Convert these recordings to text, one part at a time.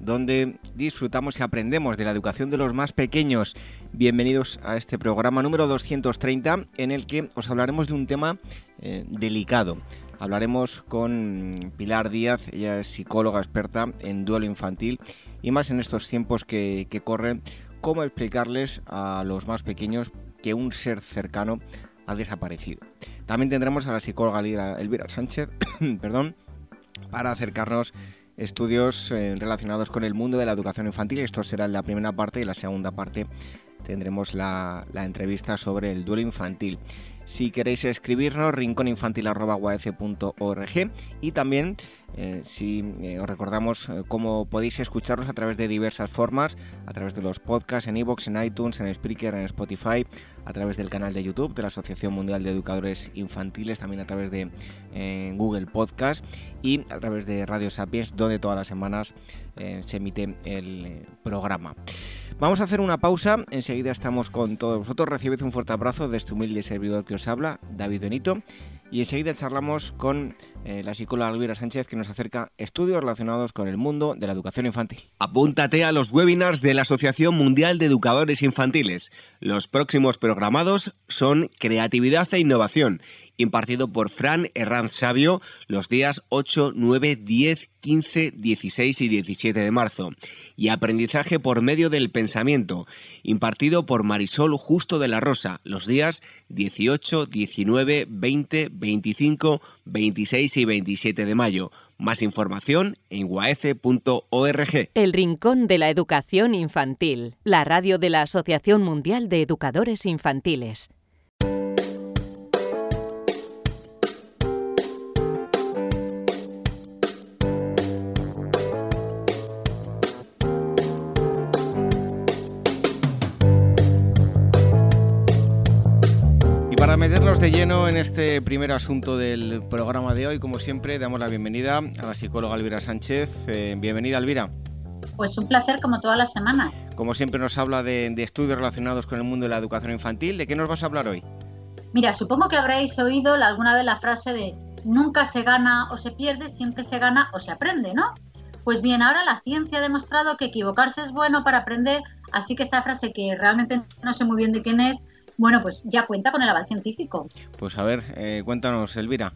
donde disfrutamos y aprendemos de la educación de los más pequeños. Bienvenidos a este programa número 230 en el que os hablaremos de un tema eh, delicado. Hablaremos con Pilar Díaz, ella es psicóloga experta en duelo infantil y más en estos tiempos que, que corren, cómo explicarles a los más pequeños que un ser cercano ha desaparecido. También tendremos a la psicóloga Elvira Sánchez, perdón, para acercarnos estudios eh, relacionados con el mundo de la educación infantil. Esto será la primera parte y la segunda parte tendremos la, entrevista sobre el duelo infantil. Si queréis escribirnos, rincóninfantil.org y también eh, si eh, os recordamos cómo podéis escucharnos a través de diversas formas, a través de los podcasts en iVoox, en iTunes, en Spreaker, en Spotify, a través del canal de YouTube de la Asociación Mundial de Educadores Infantiles, también a través de Google Podcast y a través de Radio Sapiens, donde todas las semanas se emite el programa. Vamos a hacer una pausa, enseguida estamos con todos vosotros. Recibid un fuerte abrazo de este humilde servidor que os habla, David Benito, y enseguida charlamos con eh, la psicóloga Elvira Sánchez que nos acerca estudios relacionados con el mundo de la educación infantil. Apúntate a los webinars de la Asociación Mundial de Educadores Infantiles. Los próximos programados son Creatividad e Innovación impartido por Fran Herranz Sabio los días 8, 9, 10, 15, 16 y 17 de marzo. Y Aprendizaje por medio del pensamiento, impartido por Marisol Justo de la Rosa los días 18, 19, 20, 25, 26 y 27 de mayo. Más información en guaece.org. El Rincón de la Educación Infantil, la radio de la Asociación Mundial de Educadores Infantiles. Meternos de lleno en este primer asunto del programa de hoy, como siempre, damos la bienvenida a la psicóloga Elvira Sánchez. Eh, bienvenida, Elvira. Pues un placer, como todas las semanas. Como siempre, nos habla de, estudios relacionados con el mundo de la educación infantil. ¿De qué nos vas a hablar hoy? Mira, supongo que habréis oído alguna vez la frase de nunca se gana o se pierde, siempre se gana o se aprende, ¿no? Pues bien, ahora la ciencia ha demostrado que equivocarse es bueno para aprender, así que esta frase que realmente no sé muy bien de quién es, bueno, pues ya cuenta con el aval científico. Pues a ver, eh, cuéntanos, Elvira.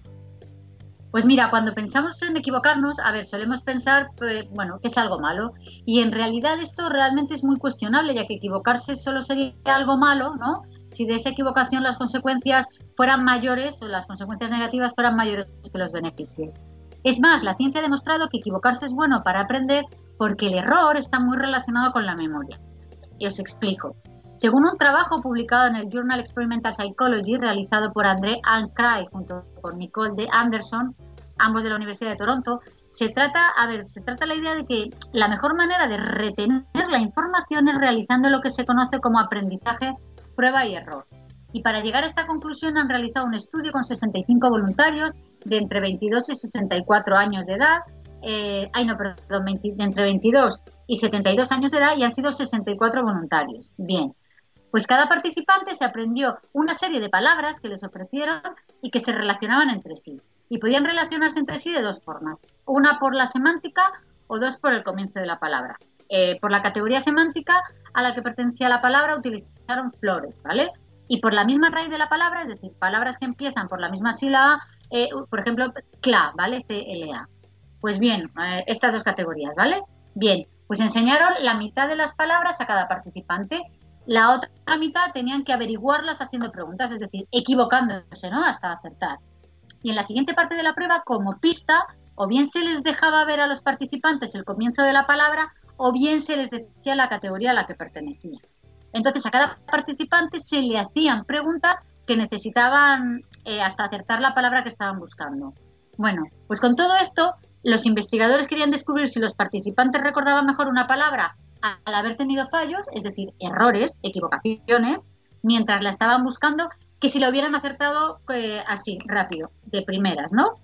Pues mira, cuando pensamos en equivocarnos, a ver, solemos pensar, pues, bueno, que es algo malo. Y en realidad esto realmente es muy cuestionable, ya que equivocarse solo sería algo malo, ¿no? Si de esa equivocación las consecuencias fueran mayores o las consecuencias negativas fueran mayores que los beneficios. Es más, la ciencia ha demostrado que equivocarse es bueno para aprender porque el error está muy relacionado con la memoria. Y os explico. Según un trabajo publicado en el Journal Experimental Psychology realizado por André Ancray junto con Nicole de Anderson, ambos de la Universidad de Toronto, se trata, a ver, se trata la idea de que la mejor manera de retener la información es realizando lo que se conoce como aprendizaje, prueba y error. Y para llegar a esta conclusión han realizado un estudio con 65 voluntarios de entre 22 y 64 años de edad, eh, ay no, perdón, de entre 22 y 72 años de edad y han sido 64 voluntarios. Bien, pues cada participante se aprendió una serie de palabras que les ofrecieron y que se relacionaban entre sí. Y podían relacionarse entre sí de dos formas. Una por la semántica o dos por el comienzo de la palabra. Eh, por la categoría semántica a la que pertenecía la palabra utilizaron flores, ¿vale? Y por la misma raíz de la palabra, es decir, palabras que empiezan por la misma sílaba, eh, por ejemplo, cla, ¿vale? C-L-A. Pues bien, eh, estas dos categorías, ¿vale? Bien, pues enseñaron la mitad de las palabras a cada participante la otra mitad tenían que averiguarlas haciendo preguntas, es decir, equivocándose, ¿no? Hasta acertar. Y en la siguiente parte de la prueba, como pista, o bien se les dejaba ver a los participantes el comienzo de la palabra, o bien se les decía la categoría a la que pertenecía. Entonces, a cada participante se le hacían preguntas que necesitaban eh, hasta acertar la palabra que estaban buscando. Bueno, pues con todo esto, los investigadores querían descubrir si los participantes recordaban mejor una palabra al haber tenido fallos, es decir, errores, equivocaciones, mientras la estaban buscando, que si lo hubieran acertado eh, así, rápido, de primeras, ¿no?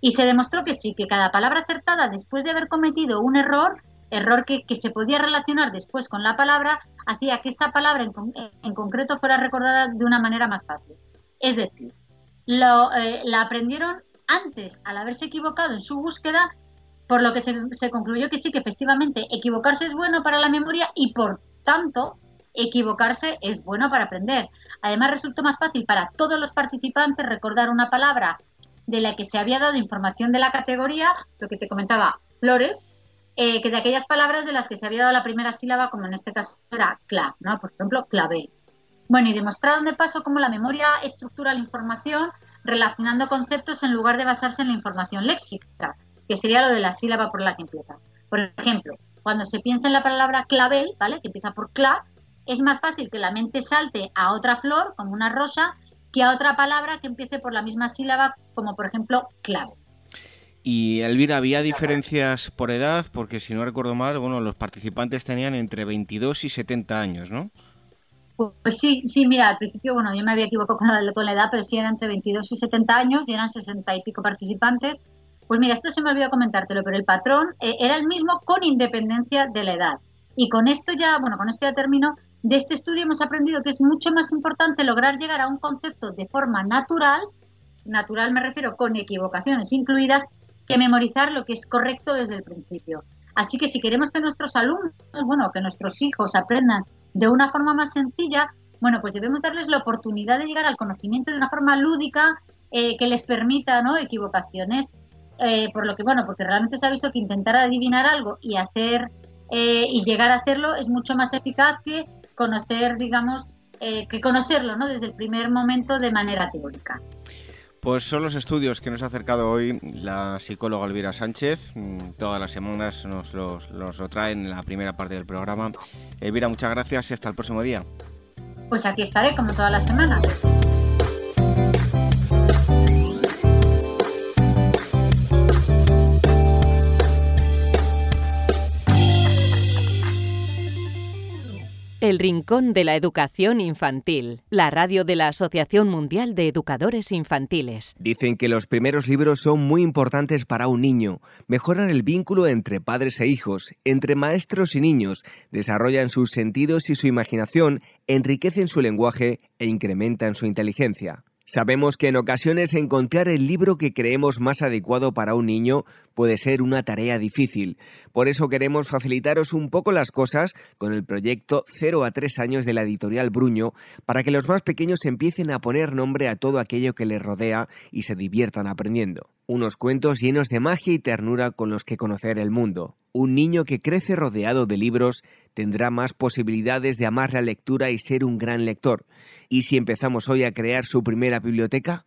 Y se demostró que sí, que cada palabra acertada después de haber cometido un error, error que, se podía relacionar después con la palabra, hacía que esa palabra en, concreto fuera recordada de una manera más fácil. Es decir, eh, la aprendieron antes al haberse equivocado en su búsqueda, por lo que se, concluyó que sí, que efectivamente equivocarse es bueno para la memoria y por tanto equivocarse es bueno para aprender. Además resultó más fácil para todos los participantes recordar una palabra de la que se había dado información de la categoría, lo que te comentaba, flores, eh, que de aquellas palabras de las que se había dado la primera sílaba, como en este caso era clav, ¿no? Por ejemplo, clave. Bueno, y demostraron de paso cómo la memoria estructura la información relacionando conceptos en lugar de basarse en la información léxica, que sería lo de la sílaba por la que empieza. Por ejemplo, cuando se piensa en la palabra clavel, ¿vale? Que empieza por clav, es más fácil que la mente salte a otra flor, como una rosa, que a otra palabra que empiece por la misma sílaba, como por ejemplo clave. Y Elvira, ¿había diferencias por edad? Porque si no recuerdo mal, bueno, los participantes tenían entre 22 y 70 años, ¿no? Pues sí, sí, mira, al principio, bueno, yo me había equivocado con la, con la edad, pero sí eran entre 22 y 70 años y eran 60 y pico participantes. Pues mira, esto se me olvidó comentártelo, pero el patrón eh, era el mismo con independencia de la edad. Y con esto ya, bueno, con esto ya termino. De este estudio hemos aprendido que es mucho más importante lograr llegar a un concepto de forma natural, natural me refiero con equivocaciones incluidas, que memorizar lo que es correcto desde el principio. Así que si queremos que nuestros alumnos, bueno, que nuestros hijos aprendan de una forma más sencilla, bueno, pues debemos darles la oportunidad de llegar al conocimiento de una forma lúdica eh, que les permita, ¿no? Equivocaciones. Eh, por lo que, bueno, porque realmente se ha visto que intentar adivinar algo y hacer eh, y llegar a hacerlo es mucho más eficaz que conocer, digamos, eh, que conocerlo ¿no? desde el primer momento de manera teórica. Pues son los estudios que nos ha acercado hoy la psicóloga Elvira Sánchez. Mm, todas las semanas nos los, los lo traen en la primera parte del programa. Elvira, muchas gracias y hasta el próximo día. Pues aquí estaré como todas las semanas. El Rincón de la Educación Infantil, la radio de la Asociación Mundial de Educadores Infantiles. Dicen que los primeros libros son muy importantes para un niño, mejoran el vínculo entre padres e hijos, entre maestros y niños, desarrollan sus sentidos y su imaginación, enriquecen su lenguaje e incrementan su inteligencia. Sabemos que en ocasiones encontrar el libro que creemos más adecuado para un niño puede ser una tarea difícil. Por eso queremos facilitaros un poco las cosas con el proyecto 0 a 3 años de la editorial Bruño para que los más pequeños empiecen a poner nombre a todo aquello que les rodea y se diviertan aprendiendo. Unos cuentos llenos de magia y ternura con los que conocer el mundo. Un niño que crece rodeado de libros tendrá más posibilidades de amar la lectura y ser un gran lector. ¿Y si empezamos hoy a crear su primera biblioteca?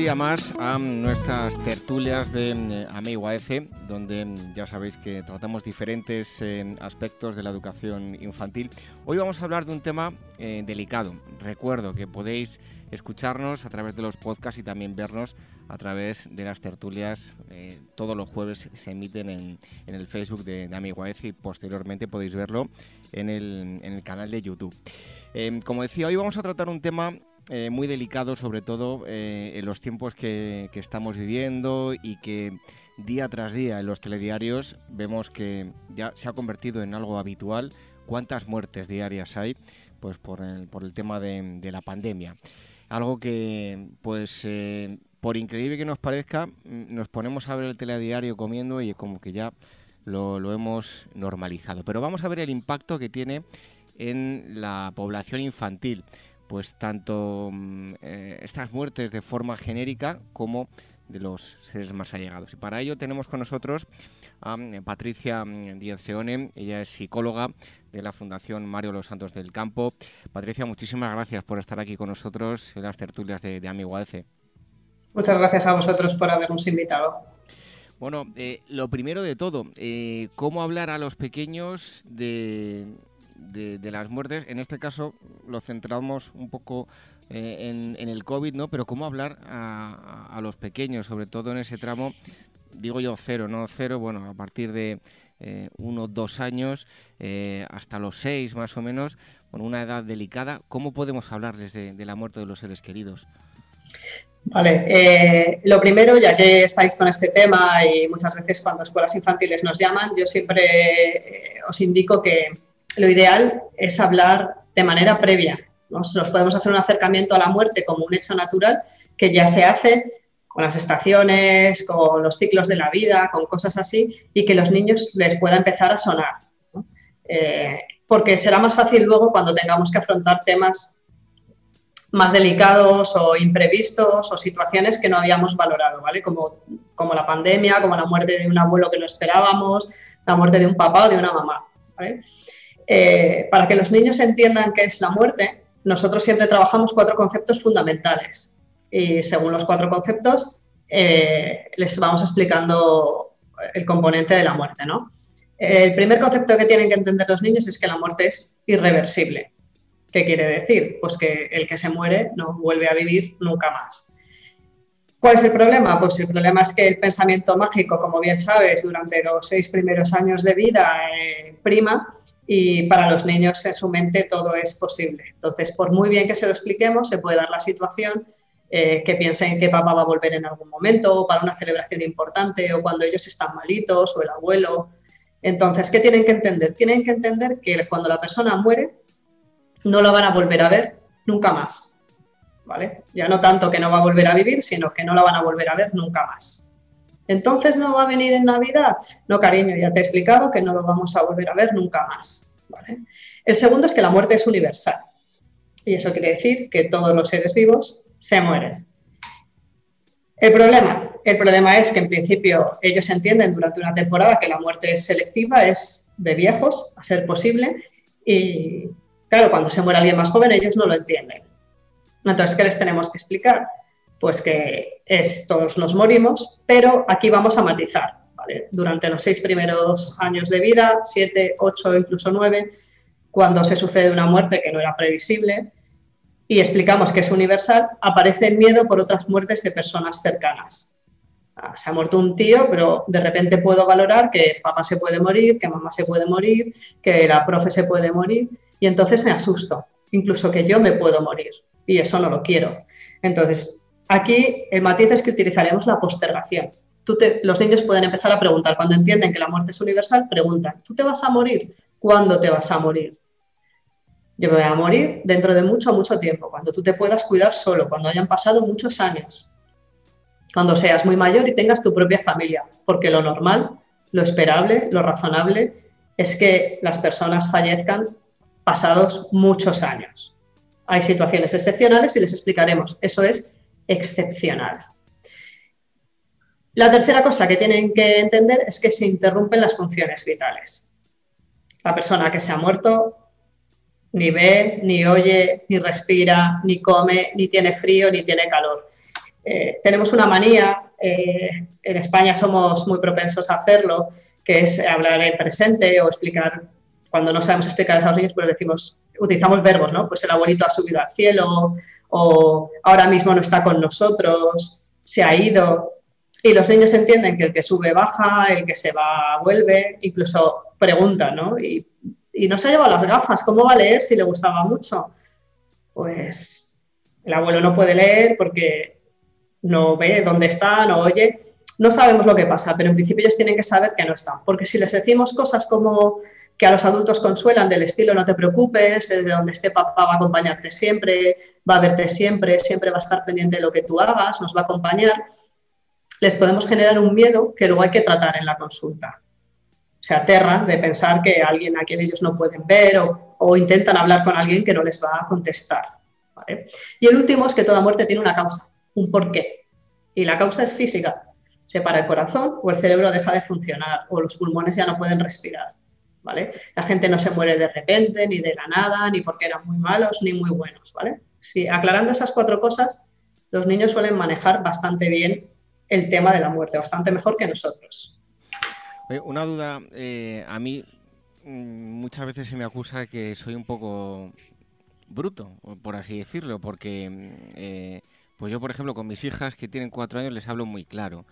Día más a nuestras tertulias de eh, Amigo F, donde mm, ya sabéis que tratamos diferentes eh, aspectos de la educación infantil. Hoy vamos a hablar de un tema eh, delicado. Recuerdo que podéis escucharnos a través de los podcasts y también vernos a través de las tertulias. todos los jueves se emiten en, el Facebook de, Amigo F y posteriormente podéis verlo en el, en el canal de YouTube. como decía, hoy vamos a tratar un tema eh, muy delicado, sobre todo eh, en los tiempos que, estamos viviendo y que día tras día en los telediarios vemos que ya se ha convertido en algo habitual. ¿Cuántas muertes diarias hay? Pues por el, por el tema de, la pandemia. Algo que, pues, eh, por increíble que nos parezca, mm, nos ponemos a ver el telediario comiendo y como que ya lo, lo hemos normalizado. Pero vamos a ver el impacto que tiene en la población infantil pues tanto mm, eh, estas muertes de forma genérica como de los seres más allegados. Y para ello tenemos con nosotros a mm, Patricia mm, Díaz Seone, ella es psicóloga de la Fundación Mario Los Santos del Campo. Patricia, muchísimas gracias por estar aquí con nosotros en las tertulias de, de Amigo Muchas gracias a vosotros por habernos invitado. Bueno, eh, lo primero de todo, eh, ¿cómo hablar a los pequeños de, de, las muertes. En este caso lo centramos un poco eh, en, el COVID, ¿no? Pero cómo hablar a, los pequeños, sobre todo en ese tramo, digo yo cero, no cero, bueno, a partir de eh, uno, dos años, eh, hasta los seis más o menos, con una edad delicada, ¿cómo podemos hablarles de, la muerte de los seres queridos? Vale, lo primero, ya que estáis con este tema y muchas veces cuando escuelas infantiles nos llaman, yo siempre os indico que lo ideal es hablar de manera previa. Nosotros podemos hacer un acercamiento a la muerte como un hecho natural que ya se hace con las estaciones, con los ciclos de la vida, con cosas así, y que los niños les pueda empezar a sonar. Eh, porque será más fácil luego cuando tengamos que afrontar temas más delicados o imprevistos o situaciones que no habíamos valorado, ¿vale? Como, como la pandemia, como la muerte de un abuelo que no esperábamos, la muerte de un papá o de una mamá. ¿vale? Eh, para que los niños entiendan qué es la muerte, nosotros siempre trabajamos cuatro conceptos fundamentales. Y según los cuatro conceptos, eh, les vamos explicando el componente de la muerte. ¿no? El primer concepto que tienen que entender los niños es que la muerte es irreversible. ¿Qué quiere decir? Pues que el que se muere no vuelve a vivir nunca más. ¿Cuál es el problema? Pues el problema es que el pensamiento mágico, como bien sabes, durante los seis primeros años de vida eh, prima y para los niños en su mente todo es posible. Entonces, por muy bien que se lo expliquemos, se puede dar la situación eh, que piensen que papá va a volver en algún momento o para una celebración importante o cuando ellos están malitos o el abuelo. Entonces, ¿qué tienen que entender? Tienen que entender que cuando la persona muere, no la van a volver a ver nunca más. ¿Vale? Ya no tanto que no va a volver a vivir, sino que no la van a volver a ver nunca más. Entonces no va a venir en Navidad. No, cariño, ya te he explicado que no lo vamos a volver a ver nunca más. El segundo es que la muerte es universal. Y eso quiere decir que todos los seres vivos se mueren. El problema, el problema es que en principio ellos entienden durante una temporada que la muerte es selectiva, es de viejos, a ser posible, y claro, cuando se muere alguien más joven ellos no lo entienden. Entonces, ¿qué les tenemos que explicar? Pues que estos nos morimos, pero aquí vamos a matizar. Durante los seis primeros años de vida, siete, ocho, incluso nueve, cuando se sucede una muerte que no era previsible y explicamos que es universal, aparece el miedo por otras muertes de personas cercanas. Ah, se ha muerto un tío, pero de repente puedo valorar que papá se puede morir, que mamá se puede morir, que la profe se puede morir, y entonces me asusto, incluso que yo me puedo morir, y eso no lo quiero. Entonces, Aquí el matiz es que utilizaremos la postergación. los niños pueden empezar a preguntar, cuando entienden que la muerte es universal, preguntan, ¿tú te vas a morir? ¿Cuándo te vas a morir? Yo me voy a morir dentro de mucho, mucho tiempo, cuando tú te puedas cuidar solo, cuando hayan pasado muchos años, cuando seas muy mayor y tengas tu propia familia, porque lo normal, lo esperable, lo razonable es que las personas fallezcan pasados muchos años. Hay situaciones excepcionales y les explicaremos. Eso es excepcional. La tercera cosa que tienen que entender es que se interrumpen las funciones vitales. La persona que se ha muerto ni ve, ni oye, ni respira, ni come, ni tiene frío, ni tiene calor. Eh, tenemos una manía, eh, en España somos muy propensos a hacerlo, que es hablar en presente o explicar, cuando no sabemos explicar a los niños, pues decimos, utilizamos verbos, ¿no? Pues el abuelito ha subido al cielo o ahora mismo no está con nosotros, se ha ido. Y los niños entienden que el que sube baja, el que se va vuelve, incluso preguntan, ¿no? Y, y no se ha llevado las gafas, ¿cómo va a leer si le gustaba mucho? Pues el abuelo no puede leer porque no ve dónde está, no oye. No sabemos lo que pasa, pero en principio ellos tienen que saber que no están. Porque si les decimos cosas como que a los adultos consuelan del estilo no te preocupes, desde donde esté papá va a acompañarte siempre, va a verte siempre, siempre va a estar pendiente de lo que tú hagas, nos va a acompañar, les podemos generar un miedo que luego hay que tratar en la consulta. Se aterran de pensar que alguien a quien ellos no pueden ver o, intentan hablar con alguien que no les va a contestar. Y el último es que toda muerte tiene una causa un porqué. Y la causa es física. Se para el corazón o el cerebro deja de funcionar o los pulmones ya no pueden respirar. La gente no se muere de repente, ni de la nada, ni porque eran muy malos, ni muy buenos. ¿vale? Si, aclarando esas cuatro cosas, los niños suelen manejar bastante bien el tema de la muerte, bastante mejor que nosotros. Una duda, eh, a mí mm, muchas veces se me acusa que soy un poco bruto, por así decirlo, porque mm, eh, pues yo, por ejemplo, con mis hijas que tienen cuatro años les hablo muy claro.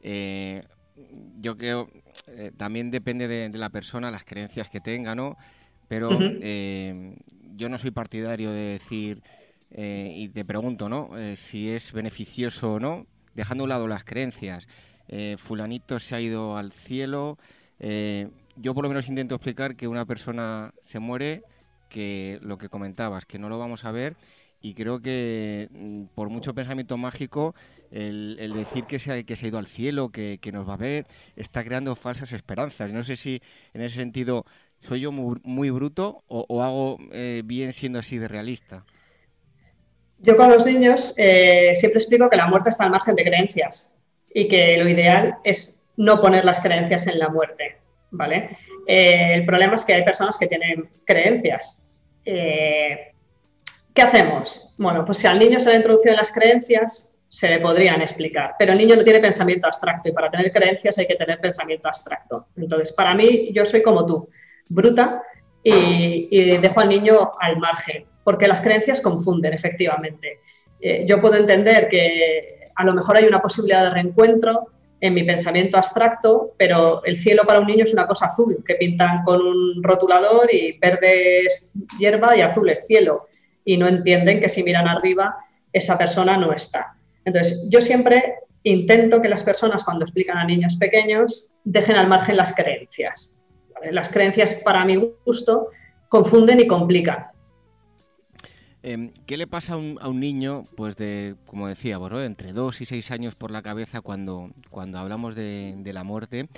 Eh, yo creo, eh, también depende de, la persona, las creencias que tenga, ¿no? Pero eh, yo no soy partidario de decir, y te pregunto, ¿no? si es beneficioso o no, dejando a un lado las creencias. fulanito se ha ido al cielo. yo por lo menos intento explicar que una persona se muere, que lo que comentabas, que no lo vamos a ver y creo que mm, por mucho pensamiento mágico, el, decir que se, ha, que se ha ido al cielo, que, nos va a ver, está creando falsas esperanzas. No sé si en ese sentido soy yo muy, bruto o, hago eh, bien siendo así de realista. Yo con los niños eh, siempre explico que la muerte está al margen de creencias y que lo ideal es no poner las creencias en la muerte. ¿vale? Eh, el problema es que hay personas que tienen creencias. ¿Qué hacemos? Bueno, pues si al niño se le introducido las creencias, se le podrían explicar, pero el niño no tiene pensamiento abstracto y para tener creencias hay que tener pensamiento abstracto. Entonces, para mí, yo soy como tú, bruta y, dejo al niño al margen, porque las creencias confunden, efectivamente. Eh, yo puedo entender que a lo mejor hay una posibilidad de reencuentro en mi pensamiento abstracto, pero el cielo para un niño es una cosa azul, que pintan con un rotulador y verde es hierba y azul es cielo y no entienden que si miran arriba esa persona no está. Entonces, yo siempre intento que las personas cuando explican a niños pequeños dejen al margen las creencias. Las creencias, para mi gusto, confunden y complican. Em, ¿Qué le pasa a un, niño, pues de, como decía, entre dos y seis años por la cabeza cuando, cuando hablamos de, la muerte?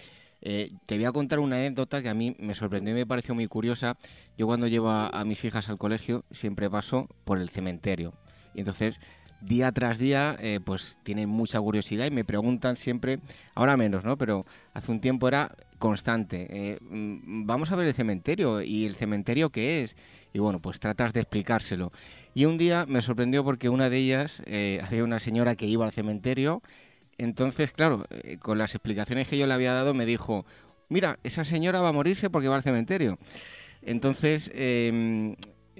Eh, te voy a contar una anécdota que a mí me sorprendió y me pareció muy curiosa. Yo cuando llevo a, mis hijas al colegio siempre paso por el cementerio. Y entonces, día tras día, eh, pues tienen mucha curiosidad y me preguntan siempre, ahora menos, ¿no? Pero hace un tiempo era constante. Eh, mm, vamos a ver el cementerio. ¿Y el cementerio qué es? Y bueno, pues tratas de explicárselo. Y un día me sorprendió porque una de ellas, había una señora que iba al cementerio entonces, claro, eh, con las explicaciones que yo le había dado, me dijo, mira, esa señora va a morirse porque va al cementerio. Entonces, em,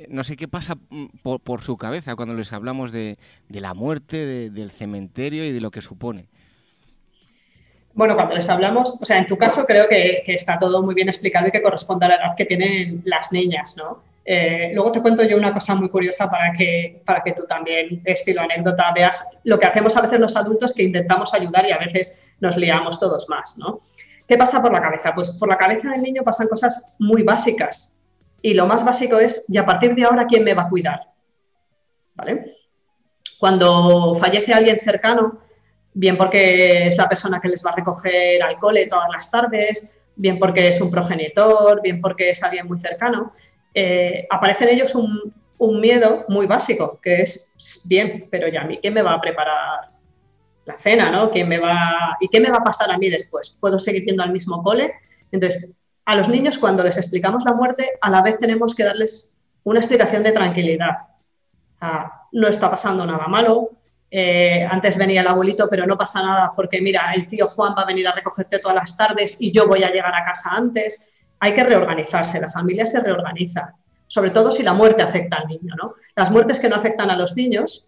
no sé qué pasa mm, por, su cabeza cuando les hablamos de, la muerte, del cementerio y de lo que supone. Bueno, cuando les hablamos, o sea, en tu caso creo que, que está todo muy bien explicado y que corresponde a la edad que tienen las niñas, ¿no? Eh, luego te cuento yo una cosa muy curiosa para que, para que tú también, estilo anécdota, veas lo que hacemos a veces los adultos que intentamos ayudar y a veces nos liamos todos más, ¿no? ¿Qué pasa por la cabeza? Pues por la cabeza del niño pasan cosas muy básicas. Y lo más básico es, ¿y a partir de ahora quién me va a cuidar? ¿Vale? Cuando fallece alguien cercano, bien porque es la persona que les va a recoger al cole todas las tardes, bien porque es un progenitor, bien porque es alguien muy cercano, eh, aparece en ellos un, miedo muy básico, que es, bien, pero ya a mí, ¿quién me va a preparar la cena, ¿no? ¿Quién me va, ¿Y qué me va a pasar a mí después? ¿Puedo seguir yendo al mismo cole? Entonces, a los niños cuando les explicamos la muerte, a la vez tenemos que darles una explicación de tranquilidad. no está pasando nada malo, eh, antes venía el abuelito, pero no pasa nada porque mira, el tío Juan va a venir a recogerte todas las tardes y yo voy a llegar a casa antes. Hay que reorganizarse, la familia se reorganiza, sobre todo si la muerte afecta al niño. ¿no? Las muertes que no afectan a los niños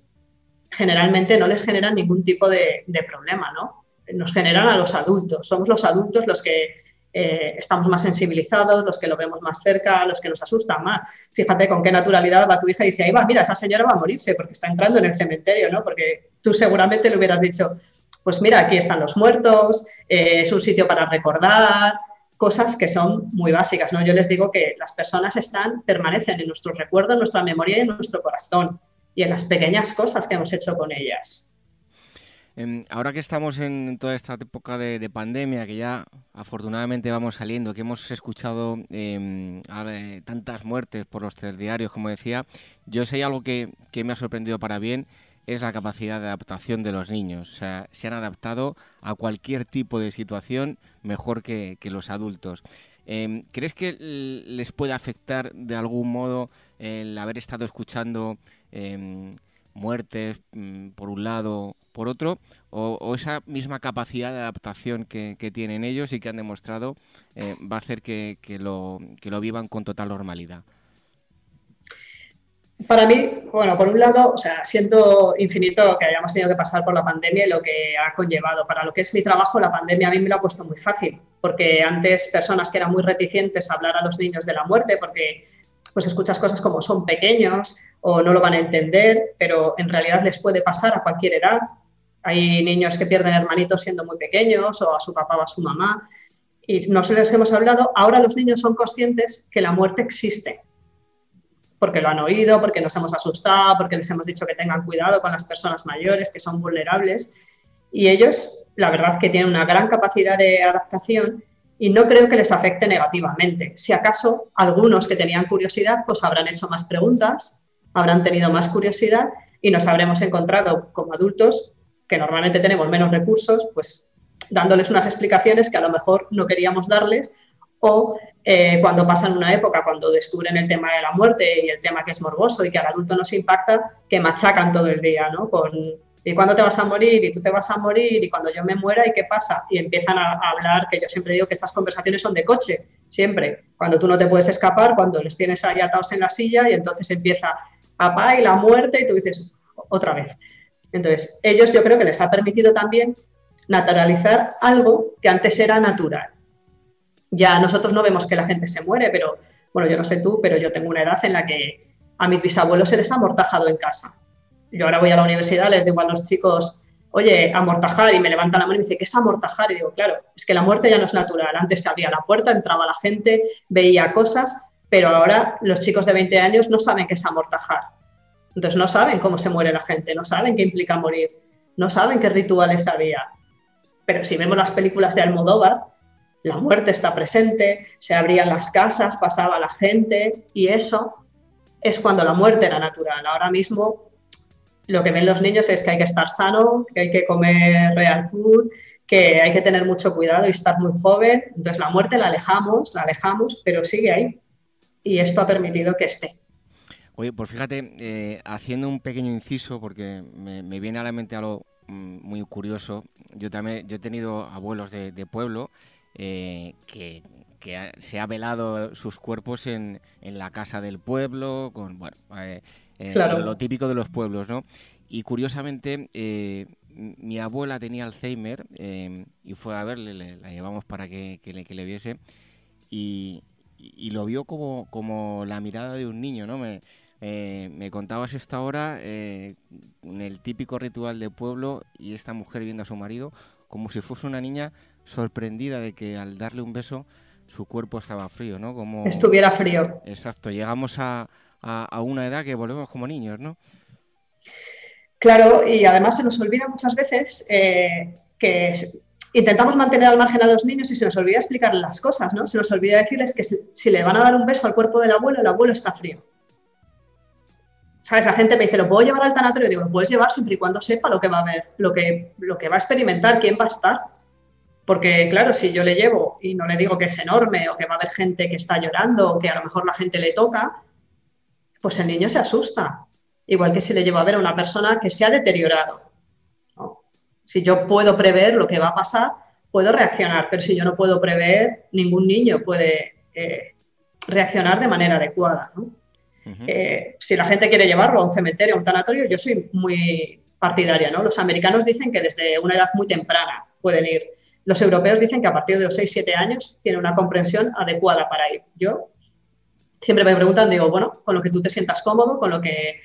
generalmente no les generan ningún tipo de, de problema, ¿no? nos generan a los adultos. Somos los adultos los que eh, estamos más sensibilizados, los que lo vemos más cerca, los que nos asustan más. Fíjate con qué naturalidad va tu hija y dice, ahí va, mira, esa señora va a morirse porque está entrando en el cementerio, ¿no? Porque tú seguramente le hubieras dicho, pues mira, aquí están los muertos, eh, es un sitio para recordar, cosas que son muy básicas, ¿no? Yo les digo que las personas están, permanecen en nuestros recuerdos, en nuestra memoria y en nuestro corazón y en las pequeñas cosas que hemos hecho con ellas. Em, ahora que estamos en toda esta época de, pandemia, que ya afortunadamente vamos saliendo, que hemos escuchado em, tantas muertes por los diarios, como decía, yo sé algo que, me ha sorprendido para bien, es la capacidad de adaptación de los niños. O sea, se han adaptado a cualquier tipo de situación mejor que, los adultos. Em, ¿Crees que les puede afectar de algún modo el haber estado escuchando muertes mm, por un lado por otro, o, esa misma capacidad de adaptación que, tienen ellos y que han demostrado eh, va a hacer que, lo, lo vivan con total normalidad. Para mí, bueno, por un lado, o sea, siento infinito que hayamos tenido que pasar por la pandemia y lo que ha conllevado. Para lo que es mi trabajo, la pandemia a mí me lo ha puesto muy fácil, porque antes personas que eran muy reticentes a hablar a los niños de la muerte, porque pues escuchas cosas como son pequeños o no lo van a entender, pero en realidad les puede pasar a cualquier edad. Hay niños que pierden hermanitos siendo muy pequeños o a su papá o a su mamá y no se les hemos hablado. Ahora los niños son conscientes que la muerte existe porque lo han oído, porque nos hemos asustado, porque les hemos dicho que tengan cuidado con las personas mayores que son vulnerables. Y ellos, la verdad, que tienen una gran capacidad de adaptación y no creo que les afecte negativamente. Si acaso algunos que tenían curiosidad, pues habrán hecho más preguntas, habrán tenido más curiosidad y nos habremos encontrado como adultos que normalmente tenemos menos recursos, pues dándoles unas explicaciones que a lo mejor no queríamos darles o eh, cuando pasan una época, cuando descubren el tema de la muerte y el tema que es morboso y que al adulto nos impacta, que machacan todo el día, ¿no? ¿Y cuándo te vas a morir? ¿Y tú te vas a morir? ¿Y cuando yo me muera? ¿Y qué pasa? Y empiezan a, hablar, que yo siempre digo que estas conversaciones son de coche, siempre. Cuando tú no te puedes escapar, cuando les tienes ahí atados en la silla y entonces empieza papá y la muerte y tú dices, otra vez. Entonces, ellos yo creo que les ha permitido también naturalizar algo que antes era natural. Ya nosotros no vemos que la gente se muere, pero bueno, yo no sé tú, pero yo tengo una edad en la que a mis bisabuelos se les ha amortajado en casa. Yo ahora voy a la universidad, les digo a los chicos, oye, amortajar, y me levantan la mano y me dice, ¿qué es amortajar? Y digo, claro, es que la muerte ya no es natural. Antes se abría la puerta, entraba la gente, veía cosas, pero ahora los chicos de 20 años no saben qué es amortajar. Entonces no saben cómo se muere la gente, no saben qué implica morir, no saben qué rituales había. Pero si vemos las películas de Almodóvar, la muerte está presente, se abrían las casas, pasaba la gente y eso es cuando la muerte era natural. Ahora mismo lo que ven los niños es que hay que estar sano, que hay que comer real food, que hay que tener mucho cuidado y estar muy joven. Entonces la muerte la alejamos, la alejamos, pero sigue ahí. Y esto ha permitido que esté. Oye, pues fíjate, eh, haciendo un pequeño inciso, porque me, viene a la mente algo mm, muy curioso. Yo también yo he tenido abuelos de, pueblo eh, que, se ha velado sus cuerpos en, la casa del pueblo, con bueno, eh, lo, típico de los pueblos, ¿no? Y curiosamente, mi abuela tenía Alzheimer y fue a verle, la llevamos para que, le, que le viese y, y, lo vio como, como la mirada de un niño, ¿no? Me, eh, me contabas esta hora eh, en el típico ritual de pueblo y esta mujer viendo a su marido como si fuese una niña sorprendida de que al darle un beso su cuerpo estaba frío, ¿no? Como... Estuviera frío. Exacto, llegamos a, a, una edad que volvemos como niños, ¿no? Claro, y además se nos olvida muchas veces eh, que intentamos mantener al margen a los niños y se nos olvida explicarles las cosas, ¿no? Se nos olvida decirles que si le van a dar un beso al cuerpo del abuelo, el abuelo está frío. ¿Sabes? La gente me dice, ¿lo puedo llevar al tanatorio? Digo, lo puedes llevar siempre y cuando sepa lo que va a ver, lo que, lo que va a experimentar, quién va a estar. Porque, claro, si yo le llevo y no le digo que es enorme o que va a haber gente que está llorando o que a lo mejor la gente le toca, pues el niño se asusta. Igual que si le llevo a ver a una persona que se ha deteriorado. Si yo puedo prever lo que va a pasar, puedo reaccionar, pero si yo no puedo prever, ningún niño puede eh, reaccionar de manera adecuada. Eh, si la gente quiere llevarlo a un cementerio, a un tanatorio, yo soy muy partidaria. ¿no? Los americanos dicen que desde una edad muy temprana pueden ir. Los europeos dicen que a partir de los 6-7 años tienen una comprensión adecuada para ir. Yo siempre me preguntan, digo, bueno, con lo que tú te sientas cómodo, con lo que...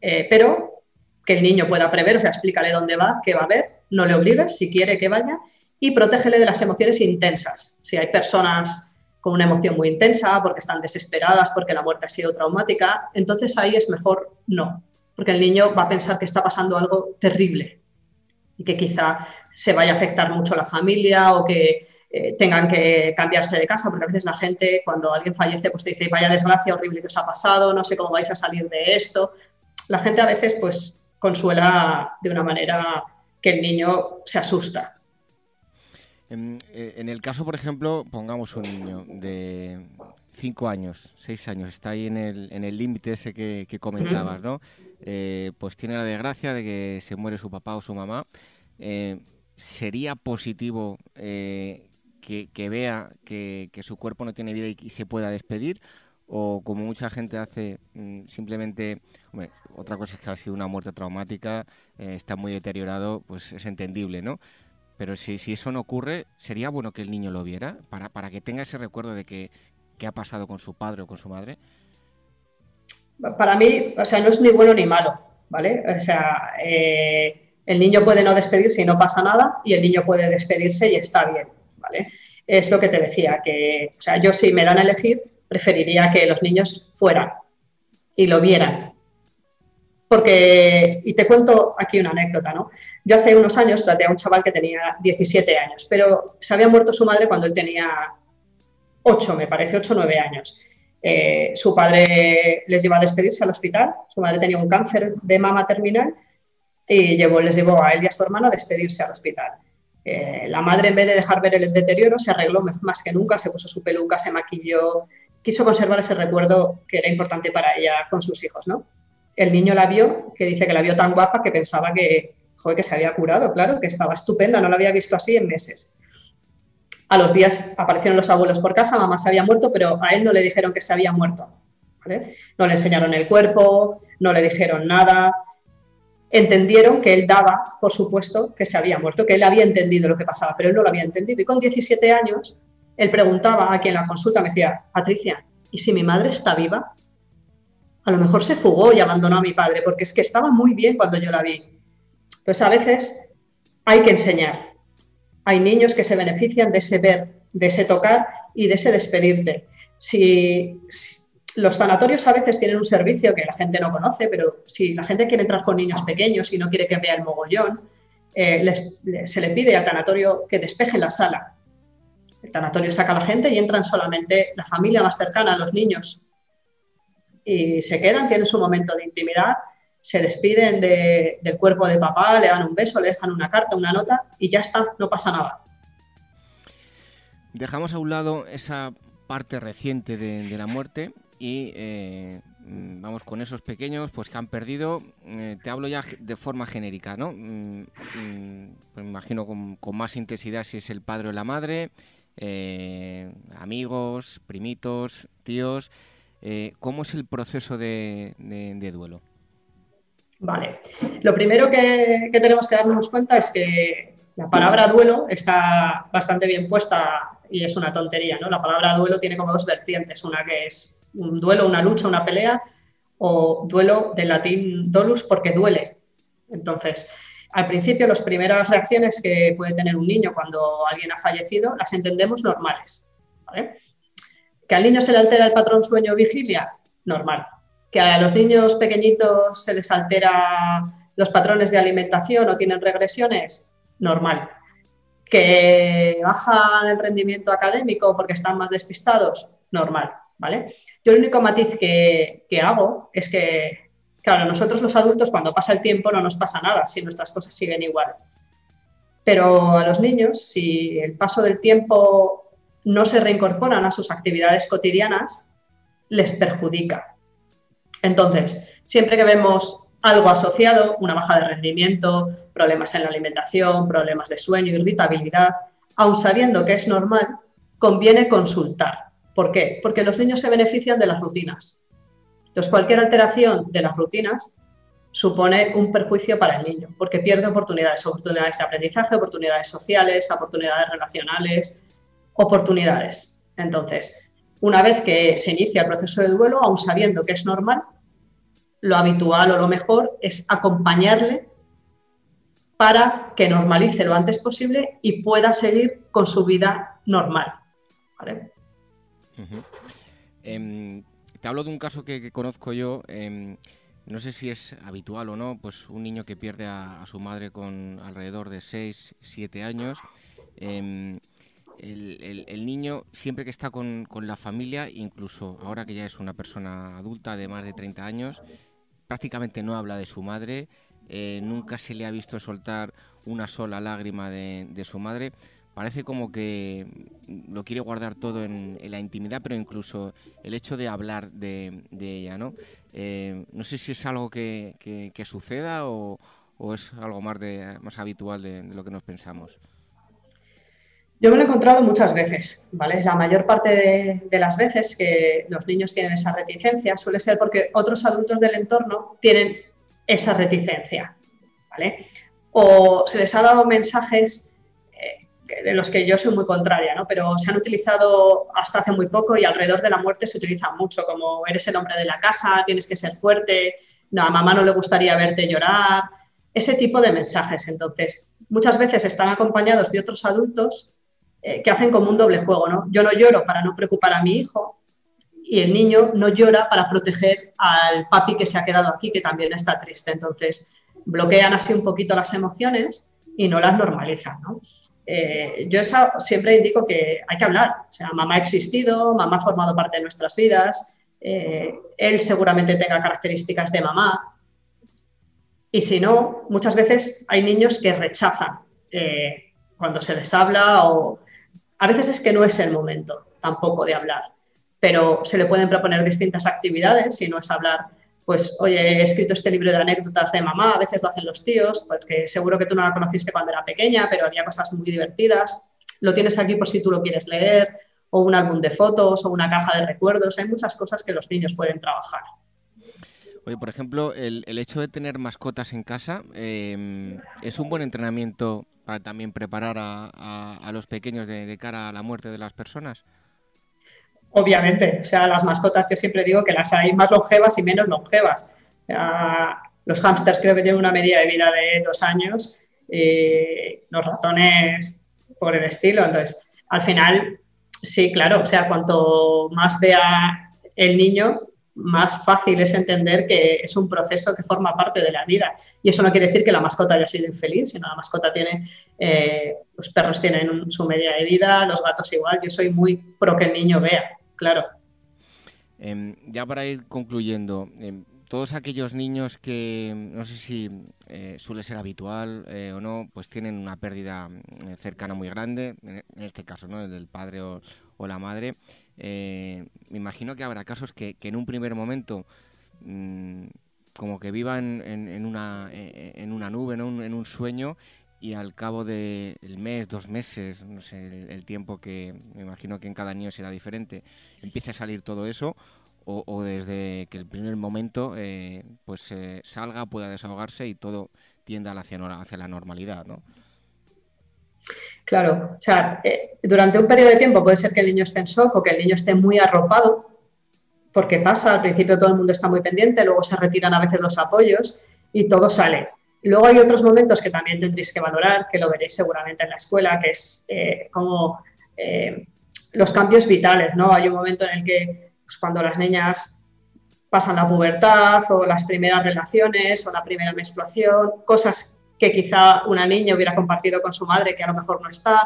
Eh, pero que el niño pueda prever, o sea, explícale dónde va, qué va a ver, no le obligues si quiere que vaya y protégele de las emociones intensas. Si hay personas con una emoción muy intensa, porque están desesperadas, porque la muerte ha sido traumática, entonces ahí es mejor no, porque el niño va a pensar que está pasando algo terrible y que quizá se vaya a afectar mucho a la familia o que eh, tengan que cambiarse de casa, porque a veces la gente cuando alguien fallece pues te dice, vaya desgracia horrible que os ha pasado, no sé cómo vais a salir de esto. La gente a veces pues consuela de una manera que el niño se asusta eh, en, el caso, por ejemplo, pongamos un niño de 5 años, 6 años, está ahí en el límite ese que, comentabas, ¿no? Eh, pues tiene la desgracia de que se muere su papá o su mamá. Eh, ¿Sería positivo que, vea que, su cuerpo no tiene vida y, se pueda despedir? o como mucha gente hace, mm, simplemente, otra cosa es que ha sido una muerte traumática, está muy deteriorado, pues es entendible, ¿no? Pero si, si eso no ocurre, sería bueno que el niño lo viera para, para que tenga ese recuerdo de que, qué ha pasado con su padre o con su madre. Para mí, o sea, no es ni bueno ni malo, ¿vale? O sea, eh, el niño puede no despedirse y no pasa nada, y el niño puede despedirse y está bien, Es lo que te decía, que, o sea, yo si me dan a elegir, preferiría que los niños fueran y lo vieran, porque, y te cuento aquí una anécdota, ¿no? Yo hace unos años traté a un chaval que tenía 17 años, pero se había muerto su madre cuando él tenía 8, me parece, 8 o 9 años. Eh, su padre les llevó a despedirse al hospital, su madre tenía un cáncer de mama terminal y les llevó a él y a su hermano a despedirse al hospital. Eh, la madre, en vez de dejar ver el deterioro, se arregló más que nunca, se puso su peluca, se maquilló, quiso conservar ese recuerdo que era importante para ella con sus hijos, ¿no? el niño la vio, que dice que la vio tan guapa que pensaba que, que se había curado, claro, que estaba estupenda, no la había visto así en meses. A los días aparecieron los abuelos por casa, mamá se había muerto, pero a él no le dijeron que se había muerto. No le enseñaron el cuerpo, no le dijeron nada. Entendieron que él daba, por supuesto, que se había muerto, que él había entendido lo que pasaba, pero él no lo había entendido. Y con 17 años, él preguntaba a quien la consulta, me decía, Patricia, ¿y si mi madre está viva? a lo mejor se fugó y abandonó a mi padre, porque es que estaba muy bien cuando yo la vi. Entonces, a veces hay que enseñar. Hay niños que se benefician de ese ver, de ese tocar y de ese despedirte. Si, los sanatorios a veces tienen un servicio que la gente no conoce, pero si la gente quiere entrar con niños pequeños y no quiere que vea el mogollón, eh, se le pide al tanatorio que despeje la sala. El tanatorio saca a la gente y entran solamente la familia más cercana, los niños, y se quedan, tienen su momento de intimidad, se despiden del cuerpo de papá, le dan un beso, le dejan una carta, una nota y ya está, no pasa nada. Dejamos a un lado esa parte reciente de, la muerte y eh, vamos con esos pequeños pues que han perdido. Eh, te hablo ya de forma genérica, ¿no? Mm, mm, pues me imagino con, más intensidad si es el padre o la madre, eh, amigos, primitos, tíos. ¿Cómo es el proceso de, duelo? Vale. Lo primero que, tenemos que darnos cuenta es que la palabra duelo está bastante bien puesta y es una tontería, ¿no? La palabra duelo tiene como dos vertientes, una que es un duelo, una lucha, una pelea, o duelo del latín dolus porque duele. Entonces, al principio las primeras reacciones que puede tener un niño cuando alguien ha fallecido las entendemos normales. ¿Que al niño se le altera el patrón sueño-vigilia? Normal. ¿Que a los niños pequeñitos se les altera los patrones de alimentación o tienen regresiones? Normal. ¿Que bajan el rendimiento académico porque están más despistados? Normal. ¿vale? Yo el único matiz que, hago es que, claro, nosotros los adultos cuando pasa el tiempo no nos pasa nada si nuestras cosas siguen igual. Pero a los niños, si el paso del tiempo no se reincorporan a sus actividades cotidianas, les perjudica. Entonces, siempre que vemos algo asociado, una baja de rendimiento, problemas en la alimentación, problemas de sueño, irritabilidad, aun sabiendo que es normal, conviene consultar. ¿Por qué? Porque los niños se benefician de las rutinas. Entonces, cualquier alteración de las rutinas supone un perjuicio para el niño, porque pierde oportunidades, oportunidades de aprendizaje, oportunidades sociales, oportunidades relacionales, oportunidades. Entonces, una vez que se inicia el proceso de duelo, aun sabiendo que es normal, lo habitual o lo mejor es acompañarle para que normalice lo antes posible y pueda seguir con su vida normal. Em, te hablo de un caso que, conozco yo. Em, no sé si es habitual o no, pues un niño que pierde a, su madre con alrededor de 6, 7 años. Em, el, niño, siempre que está con, la familia, incluso ahora que ya es una persona adulta de más de 30 años, prácticamente no habla de su madre, eh, nunca se le ha visto soltar una sola lágrima de, su madre. Parece como que lo quiere guardar todo en, la intimidad, pero incluso el hecho de hablar de, ella, ¿no? Eh, no sé si es algo que, suceda o, es algo más, de, más habitual de, lo que nos pensamos. Yo me lo he encontrado muchas veces, ¿vale? La mayor parte de, las veces que los niños tienen esa reticencia suele ser porque otros adultos del entorno tienen esa reticencia, ¿vale? O se les ha dado mensajes de los que yo soy muy contraria, ¿no? Pero se han utilizado hasta hace muy poco y alrededor de la muerte se utilizan mucho, como eres el hombre de la casa, tienes que ser fuerte, no, a mamá no le gustaría verte llorar, ese tipo de mensajes. Entonces, muchas veces están acompañados de otros adultos eh, que hacen como un doble juego, ¿no? Yo no lloro para no preocupar a mi hijo, y el niño no llora para proteger al papi que se ha quedado aquí, que también está triste. Entonces, bloquean así un poquito las emociones y no las normalizan. Eh, yo siempre indico que hay que hablar. O sea, mamá ha existido, mamá ha formado parte de nuestras vidas, eh, él seguramente tenga características de mamá. Y si no, muchas veces hay niños que rechazan eh, cuando se les habla o a veces es que no es el momento tampoco de hablar pero se le pueden proponer distintas actividades y no es hablar, pues, oye, he escrito este libro de anécdotas de mamá, a veces lo hacen los tíos, porque seguro que tú no la conociste cuando era pequeña, pero había cosas muy divertidas, lo tienes aquí por si tú lo quieres leer, o un álbum de fotos, o una caja de recuerdos, hay muchas cosas que los niños pueden trabajar. Oye, por ejemplo, el, hecho de tener mascotas en casa em, es un buen entrenamiento para también preparar a, los pequeños de, cara a la muerte de las personas. Obviamente, o sea, las mascotas yo siempre digo que las hay más longevas y menos longevas. los hámsters creo que tienen una medida de vida de dos años y los ratones por el estilo. Entonces, al final, sí, claro, o sea, cuanto más vea el niño, más fácil es entender que es un proceso que forma parte de la vida. Y eso no quiere decir que la mascota haya sido infeliz, sino la mascota tiene, eh, los perros tienen su medida de vida, los gatos igual. Yo soy muy pro que el niño vea claro. Em, ya para ir concluyendo, em, todos aquellos niños que no sé si eh, suele ser habitual eh, o no, pues tienen una pérdida eh, cercana muy grande, en este caso, ¿no? El del padre o, la madre. me imagino que habrá casos que, en un primer momento mm, como que vivan en, una, en una nube, en un sueño y al cabo del mes, dos meses, no sé, el, tiempo que me imagino que en cada niño será diferente, empiece a salir todo eso o, desde que el primer momento eh, pues eh, salga, pueda desahogarse y todo tienda hacia, hacia la normalidad, ¿no? Claro, o sea, eh, durante un periodo de tiempo puede ser que el niño esté en shock o que el niño esté muy arropado, porque pasa, al principio todo el mundo está muy pendiente, luego se retiran a veces los apoyos y todo sale. Luego hay otros momentos que también tendréis que valorar, que lo veréis seguramente en la escuela, que es eh, como eh, los cambios vitales, ¿no? Hay un momento en el que pues, cuando las niñas pasan la pubertad o las primeras relaciones o la primera menstruación, cosas que quizá una niña hubiera compartido con su madre que a lo mejor no está,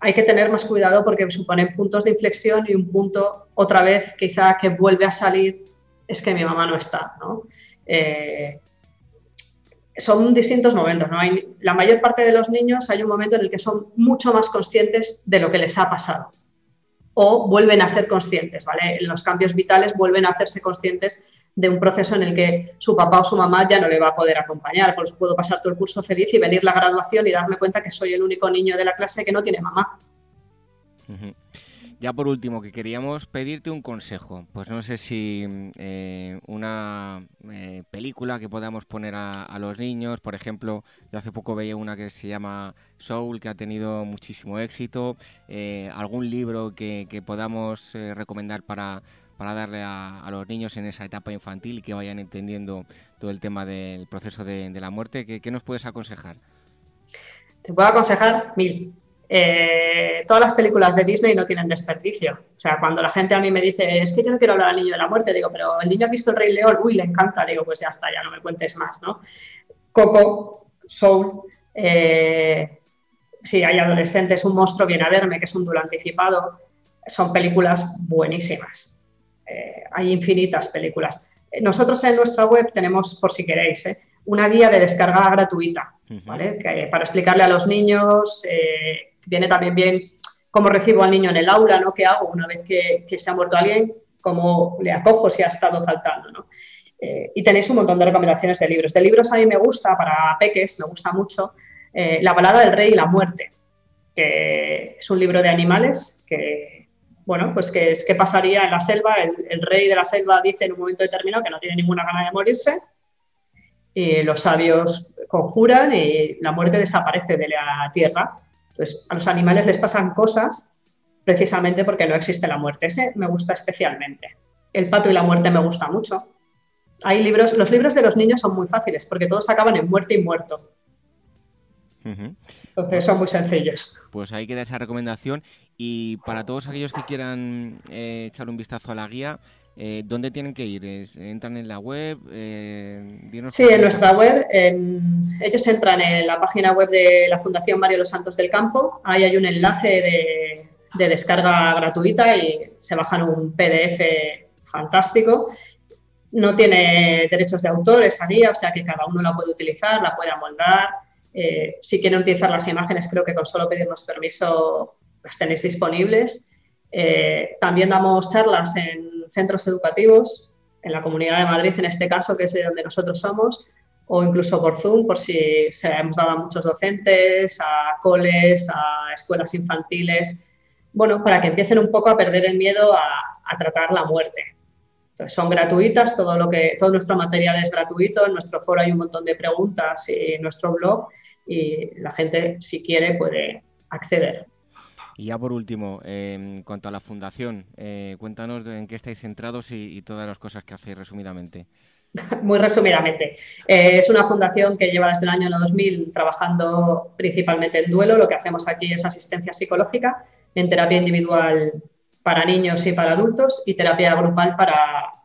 hay que tener más cuidado porque suponen puntos de inflexión y un punto otra vez quizá que vuelve a salir es que mi mamá no está, ¿no? Eh, son distintos momentos. ¿no? Hay, la mayor parte de los niños hay un momento en el que son mucho más conscientes de lo que les ha pasado o vuelven a ser conscientes, ¿vale? En los cambios vitales vuelven a hacerse conscientes de un proceso en el que su papá o su mamá ya no le va a poder acompañar. Puedo pasar todo el curso feliz y venir la graduación y darme cuenta que soy el único niño de la clase que no tiene mamá. Ya por último, que queríamos pedirte un consejo. Pues no sé si eh, una eh, película que podamos poner a, los niños, por ejemplo, yo hace poco veía una que se llama Soul, que ha tenido muchísimo éxito, eh, algún libro que, podamos recomendar para, para darle a, los niños en esa etapa infantil y que vayan entendiendo todo el tema del proceso de, la muerte. ¿Qué, ¿Qué nos puedes aconsejar? Te puedo aconsejar mil eh, todas las películas de Disney no tienen desperdicio. O sea, cuando la gente a mí me dice, es que yo no quiero hablar al niño de la muerte, digo, pero el niño ha visto el Rey León, uy, le encanta, digo, pues ya está, ya no me cuentes más, ¿no? Coco, Soul, eh, si hay adolescentes, Un monstruo viene a verme, que es un duelo anticipado, son películas buenísimas. Eh, hay infinitas películas. Nosotros en nuestra web tenemos, por si queréis, una guía de descarga gratuita, ¿vale? para explicarle a los niños viene también bien cómo recibo al niño en el aula, ¿no? ¿Qué hago una vez que, se ha muerto alguien? ¿Cómo le acojo si ha estado faltando, ¿no? Eh, y tenéis un montón de recomendaciones de libros. De libros a mí me gusta, para peques, me gusta mucho, eh, La balada del rey y la muerte, que es un libro de animales que, bueno, pues que es qué pasaría en la selva. El, el, rey de la selva dice en un momento determinado que no tiene ninguna gana de morirse y los sabios conjuran y la muerte desaparece de la tierra entonces, a los animales les pasan cosas precisamente porque no existe la muerte. Ese me gusta especialmente. El pato y la muerte me gusta mucho. Hay libros, los libros de los niños son muy fáciles porque todos acaban en muerte y muerto. Entonces son muy sencillos. Pues ahí queda esa recomendación. Y para todos aquellos que quieran eh, echar un vistazo a la guía, eh, ¿Dónde tienen que ir? ¿Entran en la web? Eh, sí, en nuestra web. ellos entran en la página web de la Fundación Mario Los Santos del Campo. Ahí hay un enlace de, descarga gratuita y se bajan un PDF fantástico. No tiene derechos de autor esa guía, o sea que cada uno la puede utilizar, la puede amoldar. Eh, si quieren utilizar las imágenes, creo que con solo pedirnos permiso las tenéis disponibles. También damos charlas en centros educativos, en la Comunidad de Madrid en este caso, que es de donde nosotros somos, o incluso por Zoom, por si se hemos dado a muchos docentes, a coles, a escuelas infantiles, bueno, para que empiecen un poco a perder el miedo a, tratar la muerte. Entonces, son gratuitas, todo, lo que, todo nuestro material es gratuito, en nuestro foro hay un montón de preguntas y en nuestro blog y la gente, si quiere, puede acceder. Y ya por último, en cuanto a la fundación, eh, cuéntanos en qué estáis centrados y, todas las cosas que hacéis resumidamente. Muy resumidamente. Eh, es una fundación que lleva desde el año 2000 trabajando principalmente en duelo. Lo que hacemos aquí es asistencia psicológica en terapia individual para niños y para adultos y terapia grupal para,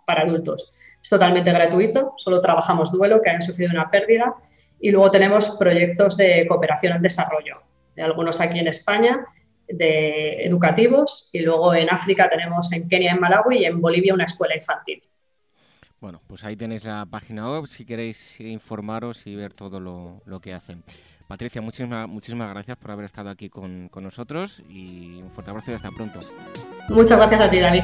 para adultos. Es totalmente gratuito, solo trabajamos duelo que hayan sufrido una pérdida y luego tenemos proyectos de cooperación al desarrollo, de algunos aquí en España de educativos y luego en África tenemos en Kenia, en Malawi y en Bolivia una escuela infantil. Bueno, pues ahí tenéis la página web si queréis informaros y ver todo lo, que hacen. Patricia, muchísimas, muchísimas gracias por haber estado aquí con, con nosotros y un fuerte abrazo y hasta pronto. Muchas gracias a ti, David.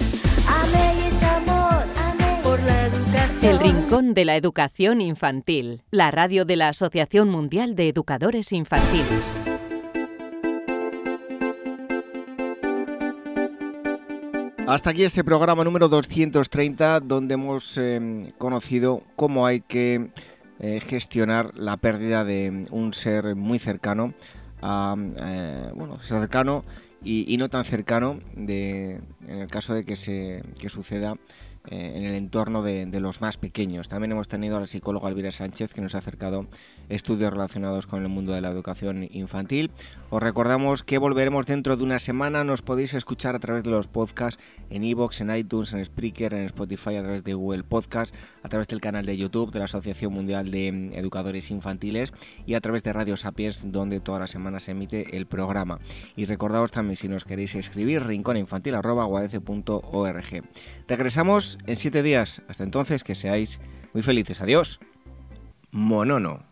El Rincón de la Educación Infantil, la radio de la Asociación Mundial de Educadores Infantiles. Hasta aquí este programa número 230 donde hemos em, conocido cómo hay que eh, gestionar la pérdida de un ser muy cercano, eh, bueno, cercano y, no tan cercano de, en el caso de que, se, que suceda eh, en el entorno de, los más pequeños. También hemos tenido a la psicóloga Elvira Sánchez que nos ha acercado estudios relacionados con el mundo de la educación infantil. Os recordamos que volveremos dentro de una semana. Nos podéis escuchar a través de los podcasts en iVoox, en iTunes, en Spreaker, en Spotify, a través de Google Podcast, a través del canal de YouTube de la Asociación Mundial de Educadores Infantiles y a través de Radio Sapiens, donde toda la semana se emite el programa. Y recordaos también si nos queréis escribir, rincóninfantil.org. Regresamos en siete días. Hasta entonces, que seáis muy felices. Adiós. Monono.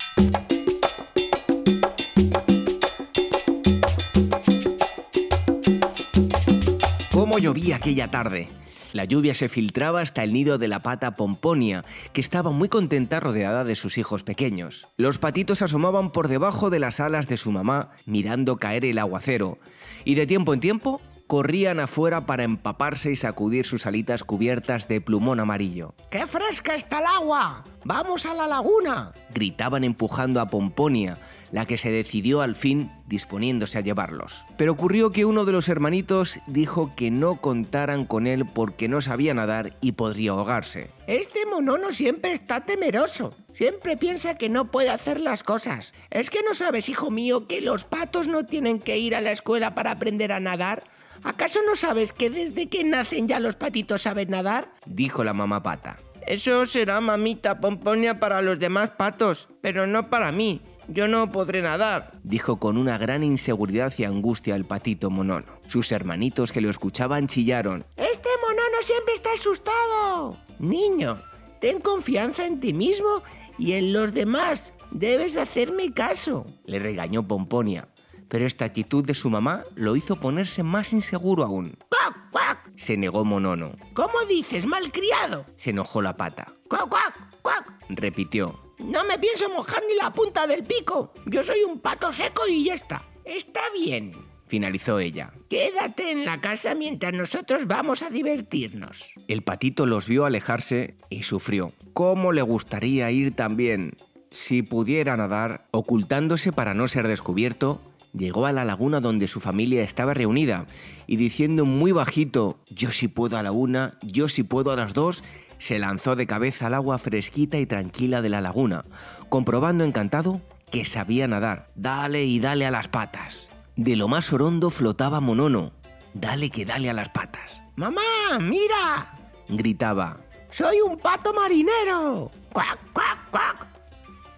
¿Cómo llovía aquella tarde? La lluvia se filtraba hasta el nido de la pata Pomponia, que estaba muy contenta rodeada de sus hijos pequeños. Los patitos asomaban por debajo de las alas de su mamá, mirando caer el aguacero, y de tiempo en tiempo corrían afuera para empaparse y sacudir sus alitas cubiertas de plumón amarillo. ¡Qué fresca está el agua! ¡Vamos a la laguna! gritaban empujando a Pomponia, la que se decidió al fin disponiéndose a llevarlos. Pero ocurrió que uno de los hermanitos dijo que no contaran con él porque no sabía nadar y podría ahogarse. Este monono siempre está temeroso. Siempre piensa que no puede hacer las cosas. ¿Es que no sabes, hijo mío, que los patos no tienen que ir a la escuela para aprender a nadar? ¿Acaso no sabes que desde que nacen ya los patitos saben nadar? Dijo la mamá pata. Eso será mamita pomponia para los demás patos, pero no para mí. Yo no podré nadar, dijo con una gran inseguridad y angustia el patito monono. Sus hermanitos que lo escuchaban chillaron. Este monono siempre está asustado. Niño, ten confianza en ti mismo y en los demás. Debes hacerme caso. Le regañó Pomponia, pero esta actitud de su mamá lo hizo ponerse más inseguro aún. ¡Cuac, cuac! Se negó Monono. ¿Cómo dices, malcriado? Se enojó la pata. ¡Cuac, cuac, cuac! Repitió. No me pienso mojar ni la punta del pico. Yo soy un pato seco y ya está. Está bien. Finalizó ella. Quédate en la casa mientras nosotros vamos a divertirnos. El patito los vio alejarse y sufrió. ¿Cómo le gustaría ir también? Si pudiera nadar, ocultándose para no ser descubierto, llegó a la laguna donde su familia estaba reunida y diciendo muy bajito, yo sí puedo a la una, yo sí puedo a las dos, se lanzó de cabeza al agua fresquita y tranquila de la laguna, comprobando encantado que sabía nadar. Dale y dale a las patas. De lo más orondo flotaba Monono. Dale que dale a las patas. ¡Mamá, mira! gritaba. ¡Soy un pato marinero! ¡Cuac, cuac, cuac!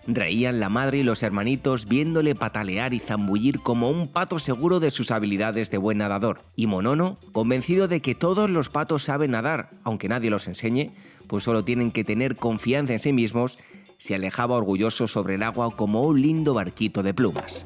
Reían la madre y los hermanitos viéndole patalear y zambullir como un pato seguro de sus habilidades de buen nadador. Y Monono, convencido de que todos los patos saben nadar, aunque nadie los enseñe, pues solo tienen que tener confianza en sí mismos, se alejaba orgulloso sobre el agua como un lindo barquito de plumas.